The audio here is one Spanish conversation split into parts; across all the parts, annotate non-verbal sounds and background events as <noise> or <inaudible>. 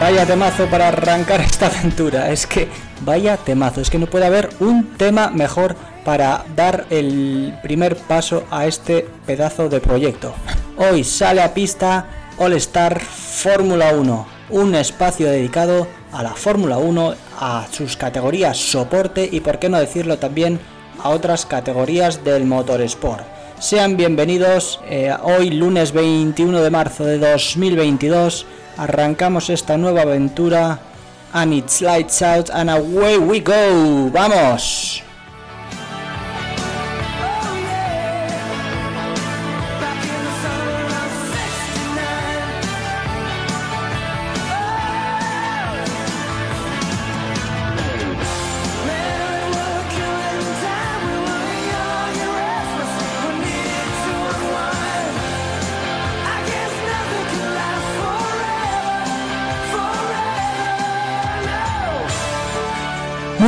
Vaya temazo para arrancar esta aventura. Es que vaya temazo. Es que no puede haber un tema mejor para dar el primer paso a este pedazo de proyecto. Hoy sale a pista All Star Fórmula 1. Un espacio dedicado a la Fórmula 1, a sus categorías soporte y por qué no decirlo también a otras categorías del motorsport. Sean bienvenidos eh, hoy lunes 21 de marzo de 2022 arrancamos esta nueva aventura and it's lights out and away we go. ¡Vamos!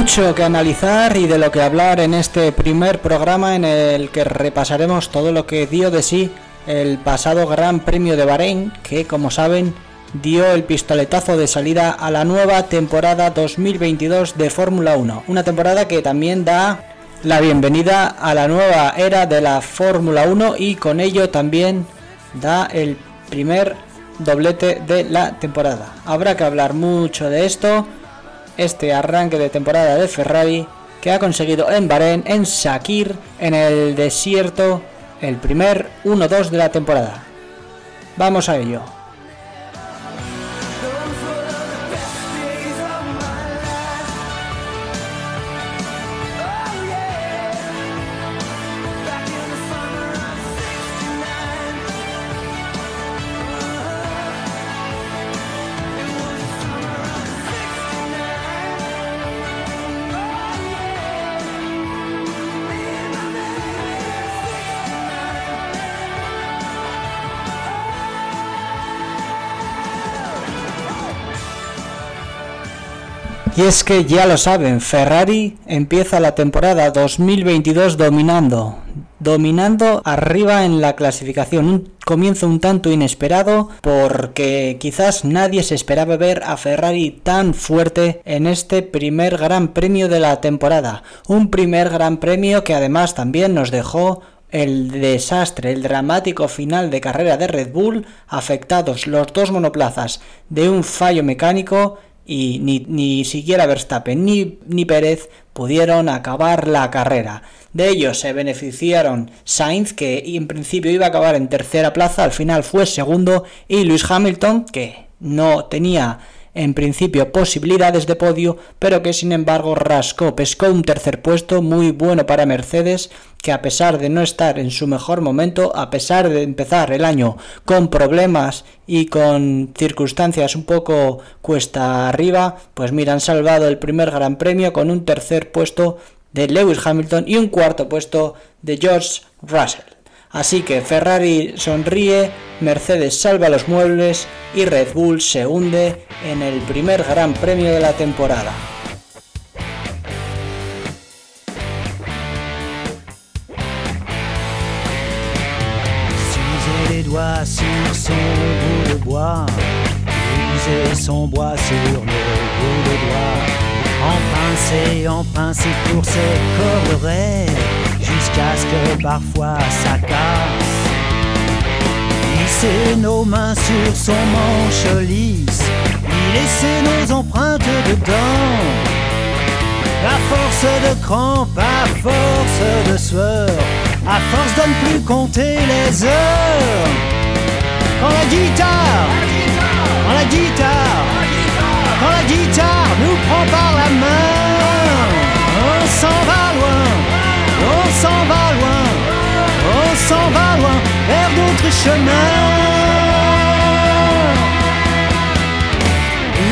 Mucho que analizar y de lo que hablar en este primer programa en el que repasaremos todo lo que dio de sí el pasado Gran Premio de Bahrein, que como saben dio el pistoletazo de salida a la nueva temporada 2022 de Fórmula 1. Una temporada que también da la bienvenida a la nueva era de la Fórmula 1 y con ello también da el primer doblete de la temporada. Habrá que hablar mucho de esto este arranque de temporada de Ferrari que ha conseguido en Bahrein, en Shakir, en el desierto, el primer 1-2 de la temporada. Vamos a ello. Y es que ya lo saben, Ferrari empieza la temporada 2022 dominando, dominando arriba en la clasificación. Un comienzo un tanto inesperado porque quizás nadie se esperaba ver a Ferrari tan fuerte en este primer gran premio de la temporada. Un primer gran premio que además también nos dejó el desastre, el dramático final de carrera de Red Bull, afectados los dos monoplazas de un fallo mecánico y ni, siquiera Verstappen ni, ni Pérez pudieron acabar la carrera. De ellos se beneficiaron Sainz, que en principio iba a acabar en tercera plaza, al final fue segundo, y Lewis Hamilton, que no tenía en principio posibilidades de podio, pero que sin embargo rascó, pescó un tercer puesto muy bueno para Mercedes, que a pesar de no estar en su mejor momento, a pesar de empezar el año con problemas y con circunstancias un poco cuesta arriba, pues mira, han salvado el primer gran premio con un tercer puesto de Lewis Hamilton y un cuarto puesto de George Russell. Así que Ferrari sonríe, Mercedes salva los muebles y Red Bull se hunde en el primer gran premio de la temporada. les doigts sur son bout de bois, briser son bois sur bouts de pour ses cordes jusqu'à ce que parfois ça casse. Glisser nos mains sur son manche lisse, y laisser nos empreintes dedans. À force de crampes, à force de sueur, à force de ne plus compter les heures. Quand la guitare, quand la guitare, quand la guitare nous prend par la main, on s'en va loin, on s'en va loin, on s'en va loin vers d'autres chemins.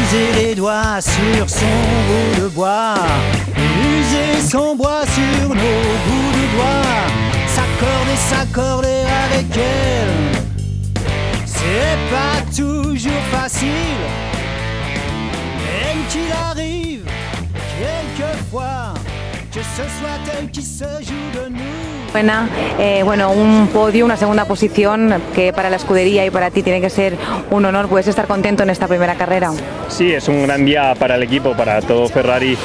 User les doigts sur son bout de bois, user son bois sur nos bouts de doigts, s'accorder, s'accorder avec elle. C'est pas toujours facile, même qu'il arrive quelquefois Buena, eh, bueno, un podio, una segunda posición que para la escudería y para ti tiene que ser un honor. ¿Puedes estar contento en esta primera carrera? Sí, es un gran día para el equipo, para todo Ferrari,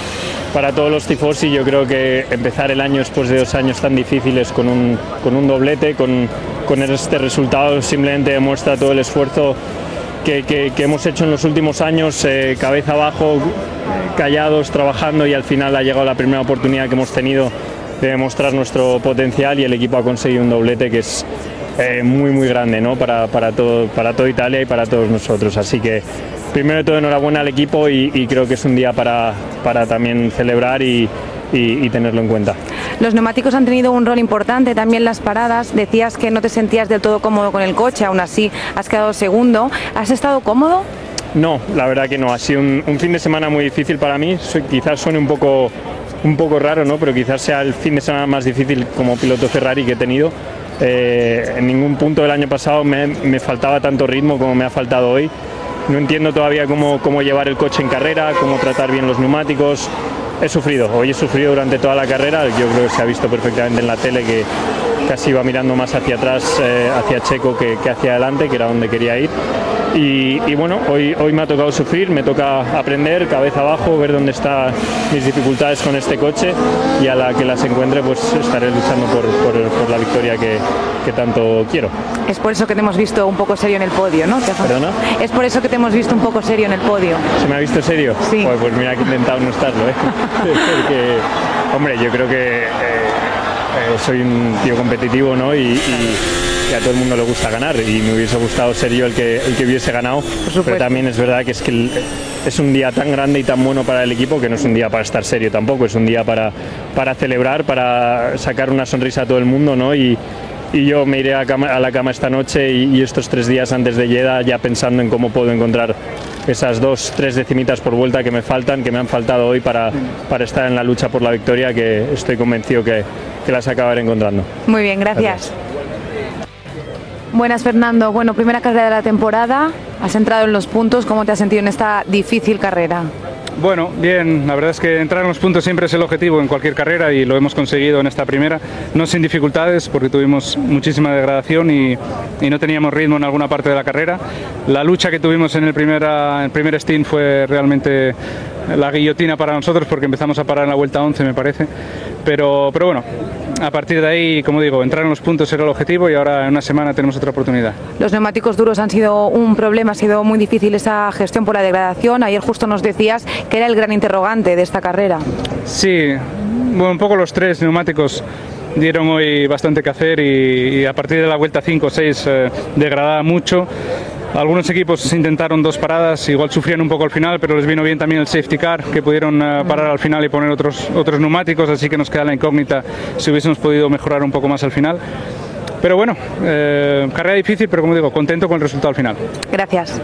para todos los tifosi. Yo creo que empezar el año después de dos años tan difíciles con un, con un doblete, con, con este resultado, simplemente demuestra todo el esfuerzo que, que- que hemos hecho en los últimos años, eh, cabeza abajo, callados, trabajando y al final ha llegado la primera oportunidad que hemos tenido de demostrar nuestro potencial y el equipo ha conseguido un doblete que es eh, muy muy grande ¿no? para, para, todo, para toda Italia y para todos nosotros. Así que primero de todo enhorabuena al equipo y, y creo que es un día para, para también celebrar y, y- y tenerlo en cuenta. Los neumáticos han tenido un rol importante también las paradas. Decías que no te sentías del todo cómodo con el coche, aún así has quedado segundo. ¿Has estado cómodo? No, la verdad que no. Ha sido un, un fin de semana muy difícil para mí. Soy- quizás suene un poco, un poco raro, ¿no? Pero quizás sea el fin de semana más difícil como piloto Ferrari que he tenido. Eh, en ningún punto del año pasado me, me faltaba tanto ritmo como me ha faltado hoy. No entiendo todavía cómo, cómo llevar el coche en carrera, cómo tratar bien los neumáticos. He sufrido, hoy he sufrido durante toda la carrera. Yo creo que se ha visto perfectamente en la tele que casi iba mirando más hacia atrás, eh, hacia Checo que, que hacia adelante, que era donde quería ir. Y, y bueno, hoy, hoy me ha tocado sufrir, me toca aprender, cabeza abajo, ver dónde están mis dificultades con este coche y a la que las encuentre pues estaré luchando por, por- por la victoria que, que tanto quiero. Es por eso que te hemos visto un poco serio en el podio, ¿no? ¿Te has- ¿Perdona? Es por eso que te hemos visto un poco serio en el podio. ¿Se me ha visto serio? Sí. Pues, pues mira que he intentado no estarlo, ¿eh? <laughs> Porque, hombre, yo creo que eh, eh, soy un tío competitivo, ¿no? Y, y- y a todo el mundo le gusta ganar y me hubiese gustado ser yo el que, el que hubiese ganado. Pero también es verdad que es que el- es un día tan grande y tan bueno para el equipo que no es un día para estar serio tampoco, es un día para, para celebrar, para sacar una sonrisa a todo el mundo, ¿no? Y, y yo me iré a, cama- a la cama esta noche y, y estos tres días antes de Lleda ya pensando en cómo puedo encontrar esas dos, tres decimitas por vuelta que me faltan, que me han faltado hoy para, para estar en la lucha por la victoria, que estoy convencido que, que las acabaré encontrando. Muy bien, gracias. Buenas, Fernando. Bueno, primera carrera de la temporada. Has entrado en los puntos. ¿Cómo te has sentido en esta difícil carrera? Bueno, bien, la verdad es que entrar en los puntos siempre es el objetivo en cualquier carrera y lo hemos conseguido en esta primera, no sin dificultades porque tuvimos muchísima degradación y, no teníamos ritmo en alguna parte de la carrera. La lucha que tuvimos en el, primera, primer stint fue realmente la guillotina para nosotros porque empezamos a parar en la vuelta 11 me parece, pero, pero bueno, a partir de ahí, como digo, entrar en los puntos era el objetivo y ahora en una semana tenemos otra oportunidad. Los neumáticos duros han sido un problema, ha sido muy difícil esa gestión por la degradación. Ayer justo nos decías que era el gran interrogante de esta carrera. Sí, bueno, un poco los tres neumáticos dieron hoy bastante que hacer y, y a partir de la vuelta 5 o 6 eh, degradaba mucho. Algunos equipos intentaron dos paradas, igual sufrían un poco al final, pero les vino bien también el safety car, que pudieron eh, parar al final y poner otros, otros neumáticos, así que nos queda la incógnita si hubiésemos podido mejorar un poco más al final. Pero bueno, eh, carrera difícil, pero como digo, contento con el resultado al final. Gracias.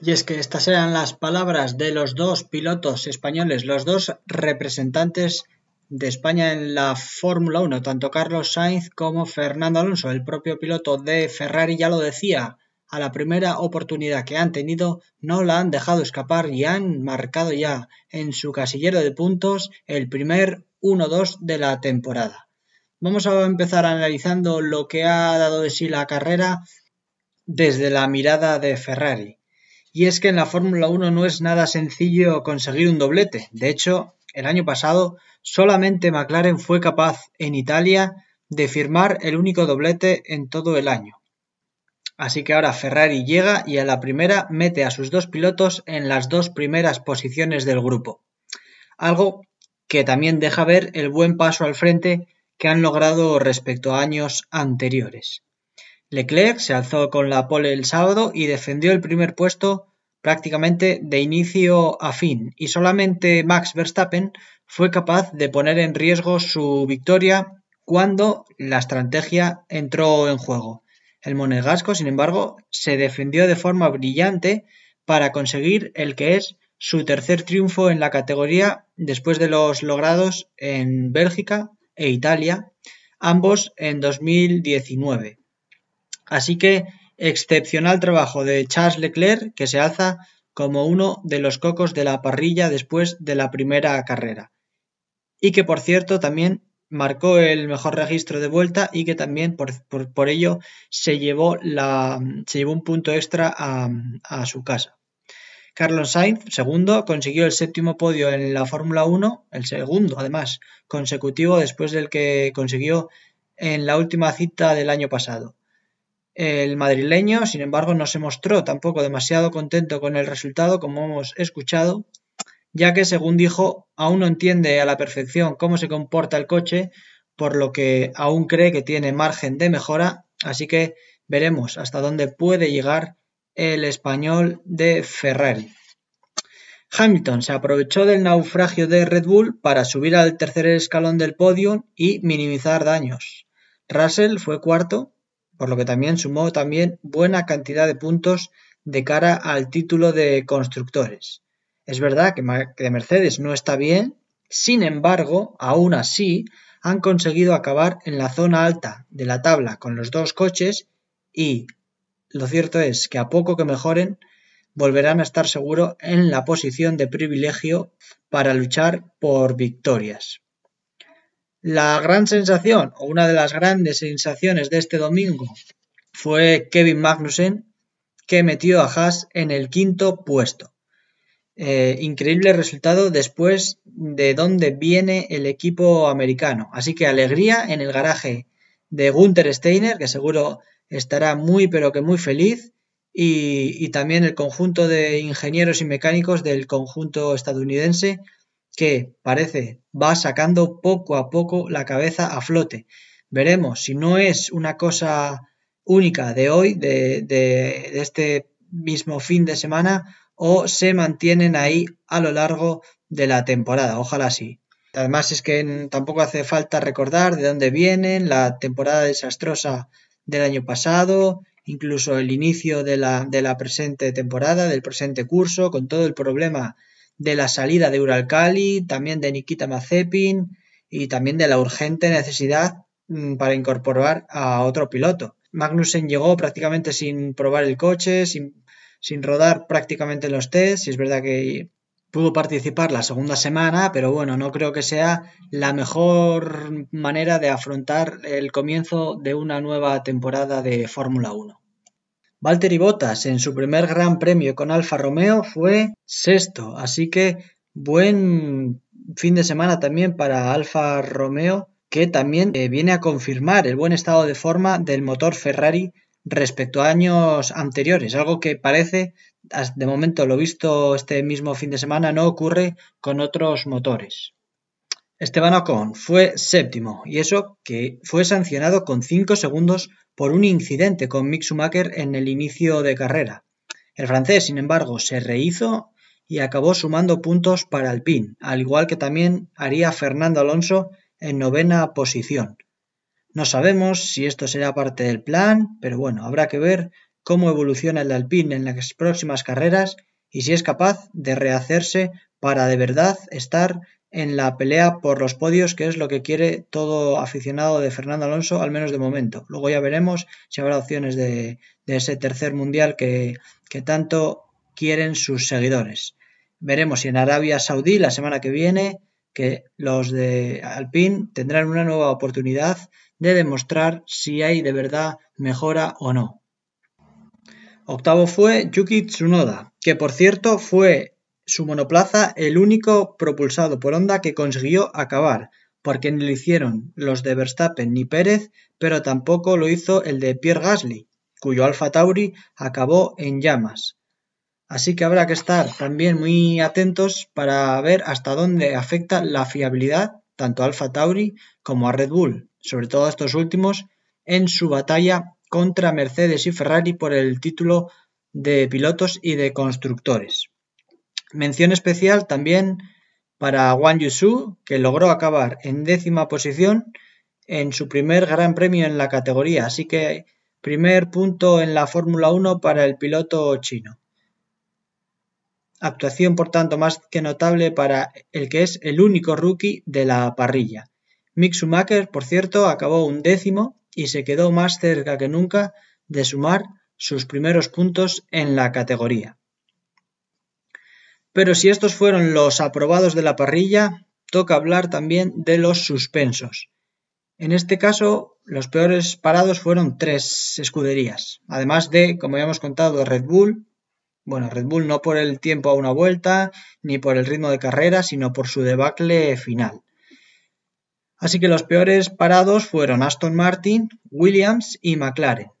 Y es que estas eran las palabras de los dos pilotos españoles, los dos representantes de España en la Fórmula 1, tanto Carlos Sainz como Fernando Alonso. El propio piloto de Ferrari ya lo decía, a la primera oportunidad que han tenido no la han dejado escapar y han marcado ya en su casillero de puntos el primer 1-2 de la temporada. Vamos a empezar analizando lo que ha dado de sí la carrera desde la mirada de Ferrari. Y es que en la Fórmula 1 no es nada sencillo conseguir un doblete. De hecho, el año pasado solamente McLaren fue capaz en Italia de firmar el único doblete en todo el año. Así que ahora Ferrari llega y a la primera mete a sus dos pilotos en las dos primeras posiciones del grupo. Algo que también deja ver el buen paso al frente que han logrado respecto a años anteriores. Leclerc se alzó con la pole el sábado y defendió el primer puesto prácticamente de inicio a fin, y solamente Max Verstappen fue capaz de poner en riesgo su victoria cuando la estrategia entró en juego. El monegasco, sin embargo, se defendió de forma brillante para conseguir el que es su tercer triunfo en la categoría después de los logrados en Bélgica e Italia, ambos en 2019. Así que excepcional trabajo de Charles Leclerc que se alza como uno de los cocos de la parrilla después de la primera carrera. Y que por cierto también marcó el mejor registro de vuelta y que también por, ello se llevó, la, se llevó un punto extra a, a su casa. Carlos Sainz, segundo, consiguió el séptimo podio en la Fórmula 1, el segundo además consecutivo después del que consiguió en la última cita del año pasado. El madrileño, sin embargo, no se mostró tampoco demasiado contento con el resultado, como hemos escuchado, ya que, según dijo, aún no entiende a la perfección cómo se comporta el coche, por lo que aún cree que tiene margen de mejora, así que veremos hasta dónde puede llegar el español de Ferrari. Hamilton se aprovechó del naufragio de Red Bull para subir al tercer escalón del podio y minimizar daños. Russell fue cuarto por lo que también sumó también buena cantidad de puntos de cara al título de constructores. Es verdad que Mercedes no está bien, sin embargo, aún así, han conseguido acabar en la zona alta de la tabla con los dos coches y lo cierto es que a poco que mejoren, volverán a estar seguro en la posición de privilegio para luchar por victorias. La gran sensación, o una de las grandes sensaciones de este domingo, fue Kevin Magnussen, que metió a Haas en el quinto puesto. Eh, increíble resultado después de dónde viene el equipo americano. Así que alegría en el garaje de Gunther Steiner, que seguro estará muy pero que muy feliz, y también el conjunto de ingenieros y mecánicos del conjunto estadounidense que parece va sacando poco a poco la cabeza a flote. Veremos si no es una cosa única de hoy, de, este mismo fin de semana, o se mantienen ahí a lo largo de la temporada. Ojalá sí. Además es que tampoco hace falta recordar de dónde vienen, la temporada desastrosa del año pasado, incluso el inicio de la, de la presente temporada, del presente curso, con todo el problema de la salida de Uralcali, también de Nikita Mazepin y también de la urgente necesidad mm, para incorporar a otro piloto. Magnussen llegó prácticamente sin probar el coche, sin, sin rodar prácticamente los tests, y es verdad que pudo participar la segunda semana, pero bueno, no creo que sea la mejor manera de afrontar el comienzo de una nueva temporada de Fórmula 1. Valtteri Bottas en su primer Gran Premio con Alfa Romeo fue sexto, así que buen fin de semana también para Alfa Romeo que también eh, viene a confirmar el buen estado de forma del motor Ferrari respecto a años anteriores, algo que parece, de momento lo visto este mismo fin de semana, no ocurre con otros motores. Esteban Ocon fue séptimo y eso que fue sancionado con 5 segundos por un incidente con Mick Schumacher en el inicio de carrera. El francés, sin embargo, se rehizo y acabó sumando puntos para Alpine, al igual que también haría Fernando Alonso en novena posición. No sabemos si esto será parte del plan, pero bueno, habrá que ver cómo evoluciona el Alpine en las próximas carreras y si es capaz de rehacerse para de verdad estar en la pelea por los podios, que es lo que quiere todo aficionado de Fernando Alonso, al menos de momento. Luego ya veremos si habrá opciones de, ese tercer mundial que, que tanto quieren sus seguidores. Veremos si en Arabia Saudí la semana que viene que los de Alpine tendrán una nueva oportunidad de demostrar si hay de verdad mejora o no. Octavo fue Yuki Tsunoda, que por cierto fue su monoplaza el único propulsado por Honda que consiguió acabar, porque ni lo hicieron los de Verstappen ni Pérez, pero tampoco lo hizo el de Pierre Gasly, cuyo Alfa Tauri acabó en llamas. Así que habrá que estar también muy atentos para ver hasta dónde afecta la fiabilidad tanto a Alfa Tauri como a Red Bull, sobre todo a estos últimos, en su batalla contra Mercedes y Ferrari por el título de pilotos y de constructores. Mención especial también para Wang Yusu, que logró acabar en décima posición en su primer gran premio en la categoría, así que primer punto en la Fórmula 1 para el piloto chino. Actuación, por tanto, más que notable para el que es el único rookie de la parrilla. Mick Schumacher, por cierto, acabó un décimo y se quedó más cerca que nunca de sumar sus primeros puntos en la categoría. Pero si estos fueron los aprobados de la parrilla, toca hablar también de los suspensos. En este caso, los peores parados fueron tres escuderías, además de, como ya hemos contado, Red Bull, bueno, Red Bull no por el tiempo a una vuelta, ni por el ritmo de carrera, sino por su debacle final. Así que los peores parados fueron Aston Martin, Williams y McLaren.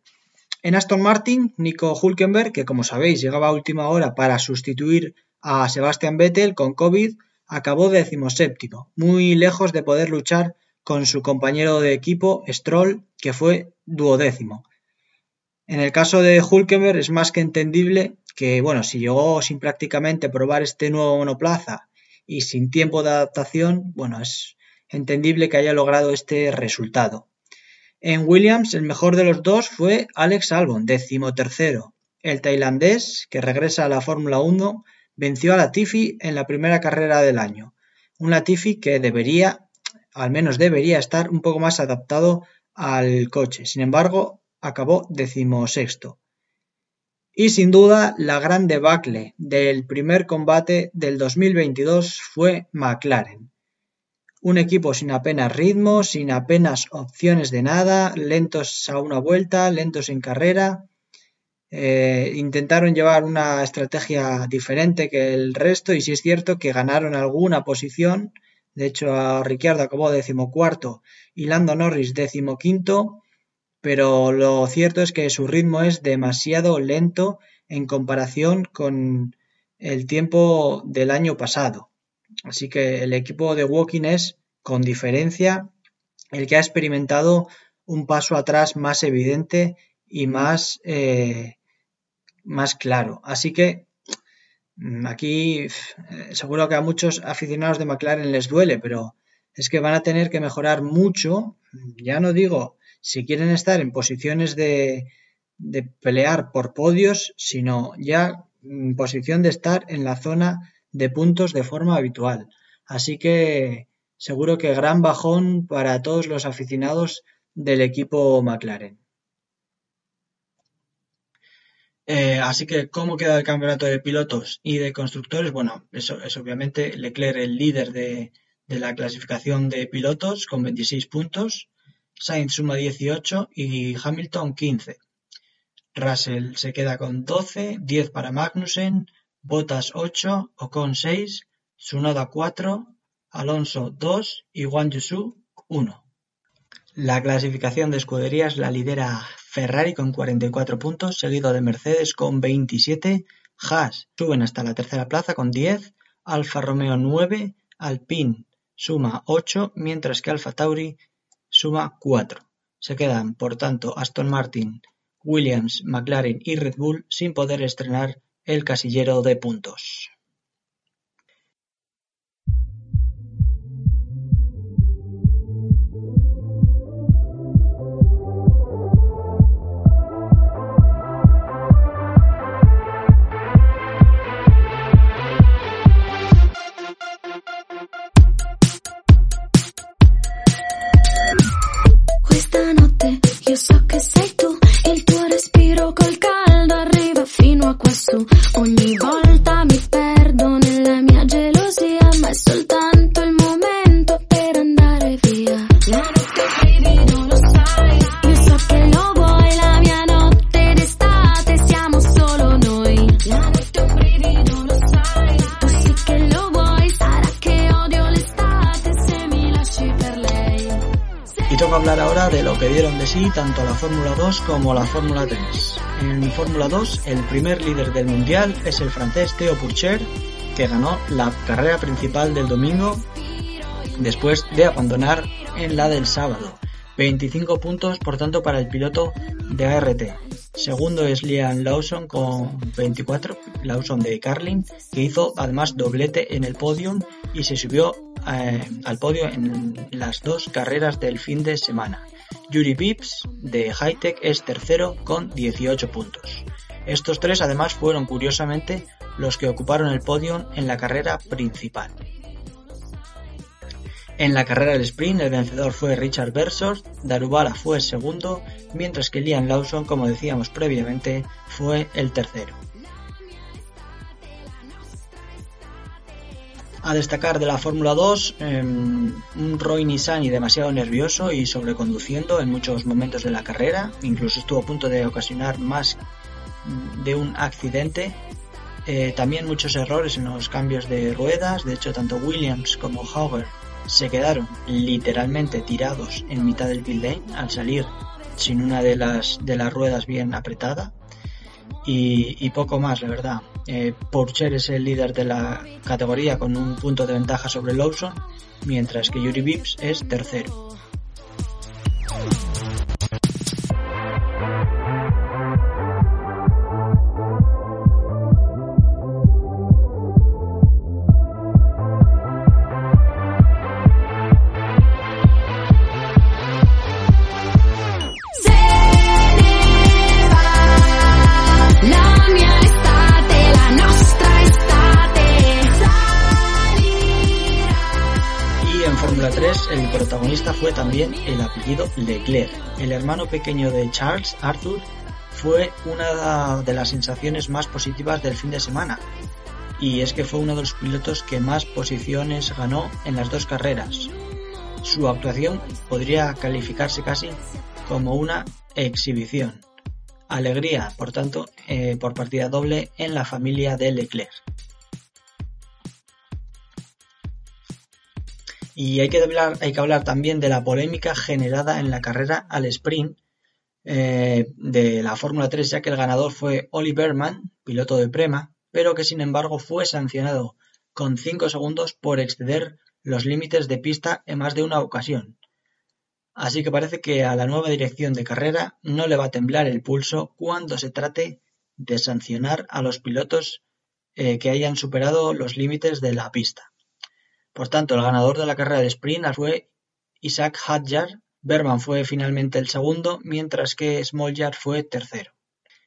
En Aston Martin, Nico Hulkenberg, que como sabéis llegaba a última hora para sustituir a Sebastian Vettel con COVID, acabó decimoséptimo, muy lejos de poder luchar con su compañero de equipo Stroll, que fue duodécimo. En el caso de Hulkenberg es más que entendible que, bueno, si llegó sin prácticamente probar este nuevo monoplaza y sin tiempo de adaptación, bueno, es entendible que haya logrado este resultado. En Williams, el mejor de los dos fue Alex Albon, decimotercero. El tailandés, que regresa a la Fórmula 1, venció a Latifi en la primera carrera del año. Un Latifi que debería, al menos debería estar un poco más adaptado al coche. Sin embargo, acabó decimosexto. Y sin duda, la gran debacle del primer combate del 2022 fue McLaren. Un equipo sin apenas ritmo, sin apenas opciones de nada, lentos a una vuelta, lentos en carrera. Eh, intentaron llevar una estrategia diferente que el resto y sí es cierto que ganaron alguna posición. De hecho, a Ricciardo acabó decimocuarto y Lando Norris decimoquinto pero lo cierto es que su ritmo es demasiado lento en comparación con el tiempo del año pasado. Así que el equipo de Walking es, con diferencia, el que ha experimentado un paso atrás más evidente y más, eh, más claro. Así que mm, aquí eh, seguro que a muchos aficionados de McLaren les duele, pero es que van a tener que mejorar mucho, ya no digo si quieren estar en posiciones de, pelear por podios, sino ya en posición de estar en la zona de puntos de forma habitual. Así que seguro que gran bajón para todos los aficionados del equipo McLaren. Eh, así que, ¿cómo queda el campeonato de pilotos y de constructores? Bueno, eso es obviamente Leclerc el líder de, de la clasificación de pilotos con 26 puntos. Sainz suma 18 y Hamilton 15. Russell se queda con 12, 10 para Magnussen, Bottas 8, Ocon 6, Tsunoda 4, Alonso 2 y Wang Yusu 1. La clasificación de escuderías la lidera Ferrari con 44 puntos, seguido de Mercedes con 27, Haas suben hasta la tercera plaza con 10, Alfa Romeo 9, Alpine suma 8, mientras que Alfa Tauri suma cuatro. Se quedan, por tanto, Aston Martin, Williams, McLaren y Red Bull sin poder estrenar el casillero de puntos. Hablar ahora de lo que dieron de sí tanto la Fórmula 2 como la Fórmula 3. En Fórmula 2, el primer líder del mundial es el francés Theo Pourchaire, que ganó la carrera principal del domingo después de abandonar en la del sábado. 25 puntos, por tanto, para el piloto de ART. Segundo es Liam Lawson con 24, Lawson de Carlin, que hizo además doblete en el podium y se subió eh, al podio en las dos carreras del fin de semana. Yuri Pips de Hightech es tercero con 18 puntos. Estos tres además fueron curiosamente los que ocuparon el podio en la carrera principal. En la carrera del sprint el vencedor fue Richard Bersor, Darubala fue segundo, mientras que Liam Lawson, como decíamos previamente, fue el tercero. A destacar de la Fórmula 2, em, un Roy Nissany demasiado nervioso y sobreconduciendo en muchos momentos de la carrera, incluso estuvo a punto de ocasionar más de un accidente. Eh, también muchos errores en los cambios de ruedas, de hecho tanto Williams como Hauger se quedaron literalmente tirados en mitad del pit lane al salir sin una de las, de las ruedas bien apretada y, poco más, la verdad. Eh, es el líder de la categoría con un punto de ventaja sobre Lawson, mientras que Yuri Vips es tercero. El protagonista fue también el apellido Leclerc. El hermano pequeño de Charles, Arthur, fue una de las sensaciones más positivas del fin de semana. Y es que fue uno de los pilotos que más posiciones ganó en las dos carreras. Su actuación podría calificarse casi como una exhibición. Alegría, por tanto, eh, por partida doble en la familia de Leclerc. Y hay que hablar, también de la polémica generada en la carrera al sprint eh, de la Fórmula 3, ya que el ganador fue Oliver Berman, piloto de Prema, pero que sin embargo fue sancionado con 5 segundos por exceder los límites de pista en más de una ocasión. Así que parece que a la nueva dirección de carrera no le va a temblar el pulso cuando se trate de sancionar a los pilotos eh, que hayan superado los límites de la pista. Por tanto, el ganador de la carrera de sprint fue Isaac Hadjar, Berman fue finalmente el segundo, mientras que Smoljar fue tercero.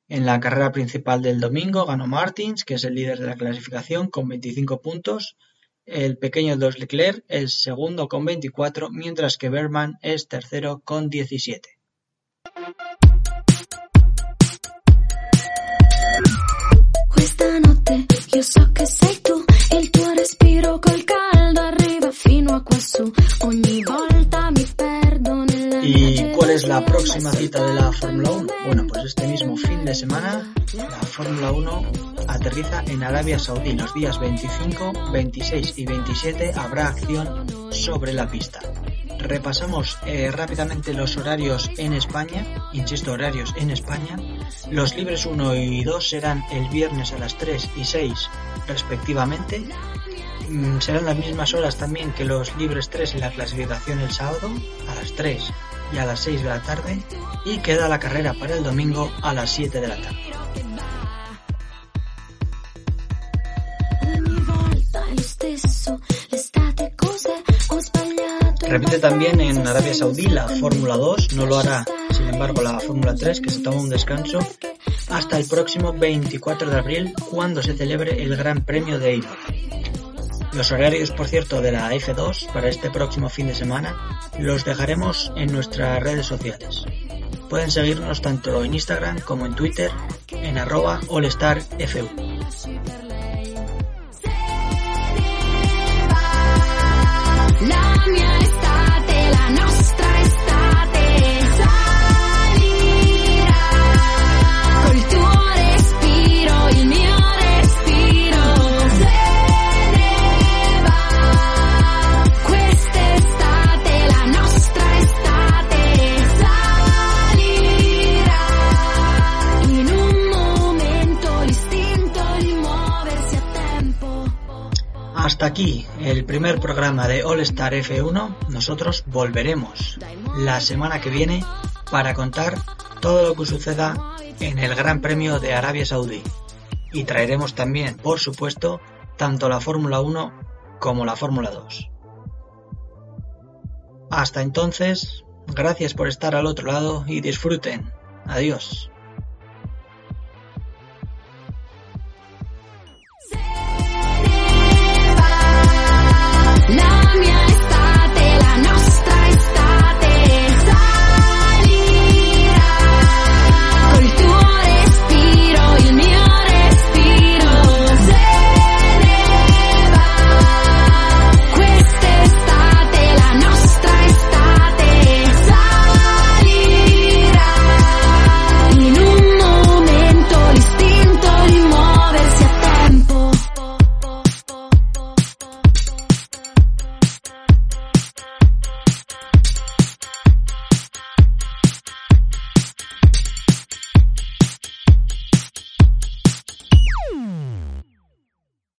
En la carrera principal del domingo ganó Martins, que es el líder de la clasificación, con 25 puntos. El pequeño Dos Leclerc es segundo con 24, mientras que Berman es tercero con 17. ¿Y cuál es la próxima cita de la Fórmula 1? Bueno, pues este mismo fin de semana la Fórmula 1 aterriza en Arabia Saudí. Los días 25, 26 y 27 habrá acción sobre la pista. Repasamos eh, rápidamente los horarios en España, insisto, horarios en España. Los libres 1 y 2 serán el viernes a las 3 y 6 respectivamente Mm, serán las mismas horas también que los libres 3 en la clasificación el sábado, a las 3 y a las 6 de la tarde, y queda la carrera para el domingo a las 7 de la tarde. Repite también en Arabia Saudí la Fórmula 2, no lo hará sin embargo la Fórmula 3 que se toma un descanso hasta el próximo 24 de abril cuando se celebre el Gran Premio de Eibar. Los horarios, por cierto, de la F2 para este próximo fin de semana los dejaremos en nuestras redes sociales. Pueden seguirnos tanto en Instagram como en Twitter en arroba allstarfu. Aquí el primer programa de All Star F1. Nosotros volveremos la semana que viene para contar todo lo que suceda en el Gran Premio de Arabia Saudí. Y traeremos también, por supuesto, tanto la Fórmula 1 como la Fórmula 2. Hasta entonces, gracias por estar al otro lado y disfruten. Adiós.